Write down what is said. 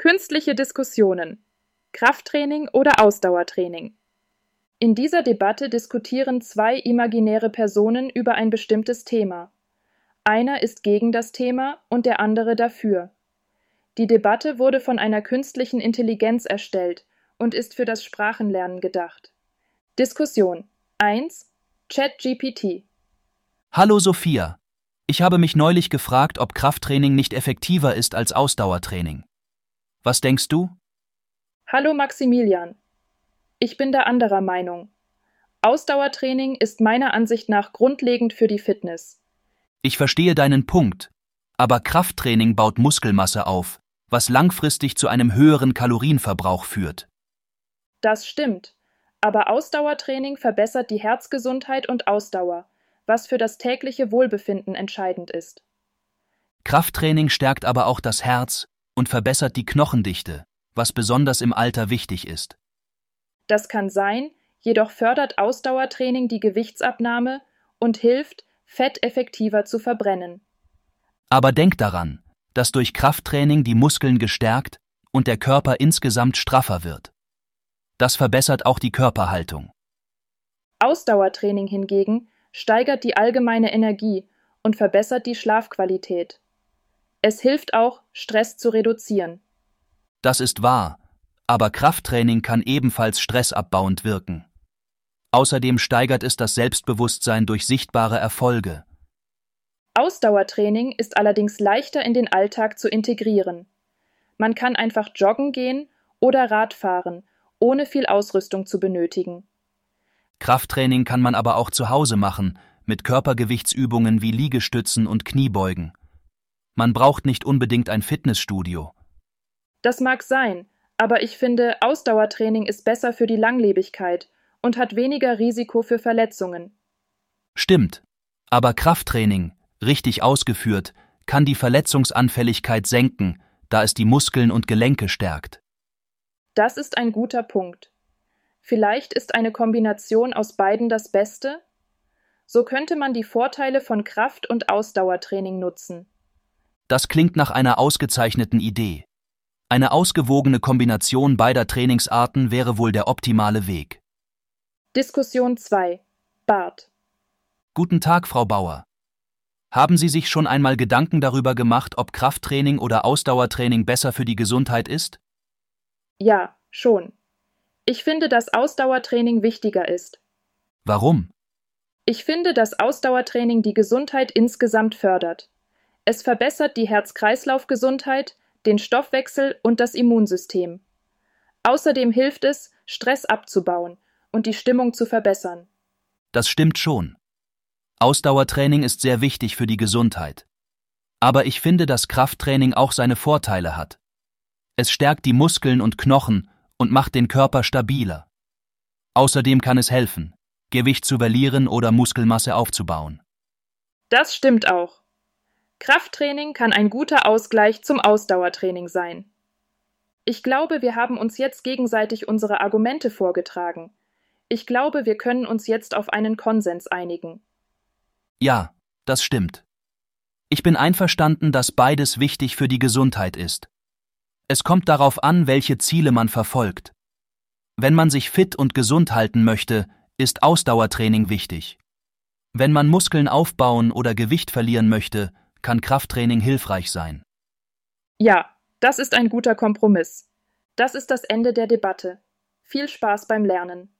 Künstliche Diskussionen. Krafttraining oder Ausdauertraining. In dieser Debatte diskutieren zwei imaginäre Personen über ein bestimmtes Thema. Einer ist gegen das Thema und der andere dafür. Die Debatte wurde von einer künstlichen Intelligenz erstellt und ist für das Sprachenlernen gedacht. Diskussion 1 ChatGPT Hallo Sophia. Ich habe mich neulich gefragt, ob Krafttraining nicht effektiver ist als Ausdauertraining. Was denkst du? Hallo Maximilian. Ich bin da anderer Meinung. Ausdauertraining ist meiner Ansicht nach grundlegend für die Fitness. Ich verstehe deinen Punkt, aber Krafttraining baut Muskelmasse auf, was langfristig zu einem höheren Kalorienverbrauch führt. Das stimmt, aber Ausdauertraining verbessert die Herzgesundheit und Ausdauer, was für das tägliche Wohlbefinden entscheidend ist. Krafttraining stärkt aber auch das Herz, und verbessert die Knochendichte, was besonders im Alter wichtig ist. Das kann sein, jedoch fördert Ausdauertraining die Gewichtsabnahme und hilft, Fett effektiver zu verbrennen. Aber denk daran, dass durch Krafttraining die Muskeln gestärkt und der Körper insgesamt straffer wird. Das verbessert auch die Körperhaltung. Ausdauertraining hingegen steigert die allgemeine Energie und verbessert die Schlafqualität. Es hilft auch, Stress zu reduzieren. Das ist wahr, aber Krafttraining kann ebenfalls stressabbauend wirken. Außerdem steigert es das Selbstbewusstsein durch sichtbare Erfolge. Ausdauertraining ist allerdings leichter in den Alltag zu integrieren. Man kann einfach joggen gehen oder Rad fahren, ohne viel Ausrüstung zu benötigen. Krafttraining kann man aber auch zu Hause machen, mit Körpergewichtsübungen wie Liegestützen und Kniebeugen. Man braucht nicht unbedingt ein Fitnessstudio. Das mag sein, aber ich finde, Ausdauertraining ist besser für die Langlebigkeit und hat weniger Risiko für Verletzungen. Stimmt, aber Krafttraining, richtig ausgeführt, kann die Verletzungsanfälligkeit senken, da es die Muskeln und Gelenke stärkt. Das ist ein guter Punkt. Vielleicht ist eine Kombination aus beiden das Beste? So könnte man die Vorteile von Kraft- und Ausdauertraining nutzen. Das klingt nach einer ausgezeichneten Idee. Eine ausgewogene Kombination beider Trainingsarten wäre wohl der optimale Weg. Diskussion 2 Bart Guten Tag, Frau Bauer. Haben Sie sich schon einmal Gedanken darüber gemacht, ob Krafttraining oder Ausdauertraining besser für die Gesundheit ist? Ja, schon. Ich finde, dass Ausdauertraining wichtiger ist. Warum? Ich finde, dass Ausdauertraining die Gesundheit insgesamt fördert. Es verbessert die Herz-Kreislauf-Gesundheit, den Stoffwechsel und das Immunsystem. Außerdem hilft es, Stress abzubauen und die Stimmung zu verbessern. Das stimmt schon. Ausdauertraining ist sehr wichtig für die Gesundheit. Aber ich finde, dass Krafttraining auch seine Vorteile hat. Es stärkt die Muskeln und Knochen und macht den Körper stabiler. Außerdem kann es helfen, Gewicht zu verlieren oder Muskelmasse aufzubauen. Das stimmt auch. Krafttraining kann ein guter Ausgleich zum Ausdauertraining sein. Ich glaube, wir haben uns jetzt gegenseitig unsere Argumente vorgetragen. Ich glaube, wir können uns jetzt auf einen Konsens einigen. Ja, das stimmt. Ich bin einverstanden, dass beides wichtig für die Gesundheit ist. Es kommt darauf an, welche Ziele man verfolgt. Wenn man sich fit und gesund halten möchte, ist Ausdauertraining wichtig. Wenn man Muskeln aufbauen oder Gewicht verlieren möchte, kann Krafttraining hilfreich sein. Ja, das ist ein guter Kompromiss. Das ist das Ende der Debatte. Viel Spaß beim Lernen.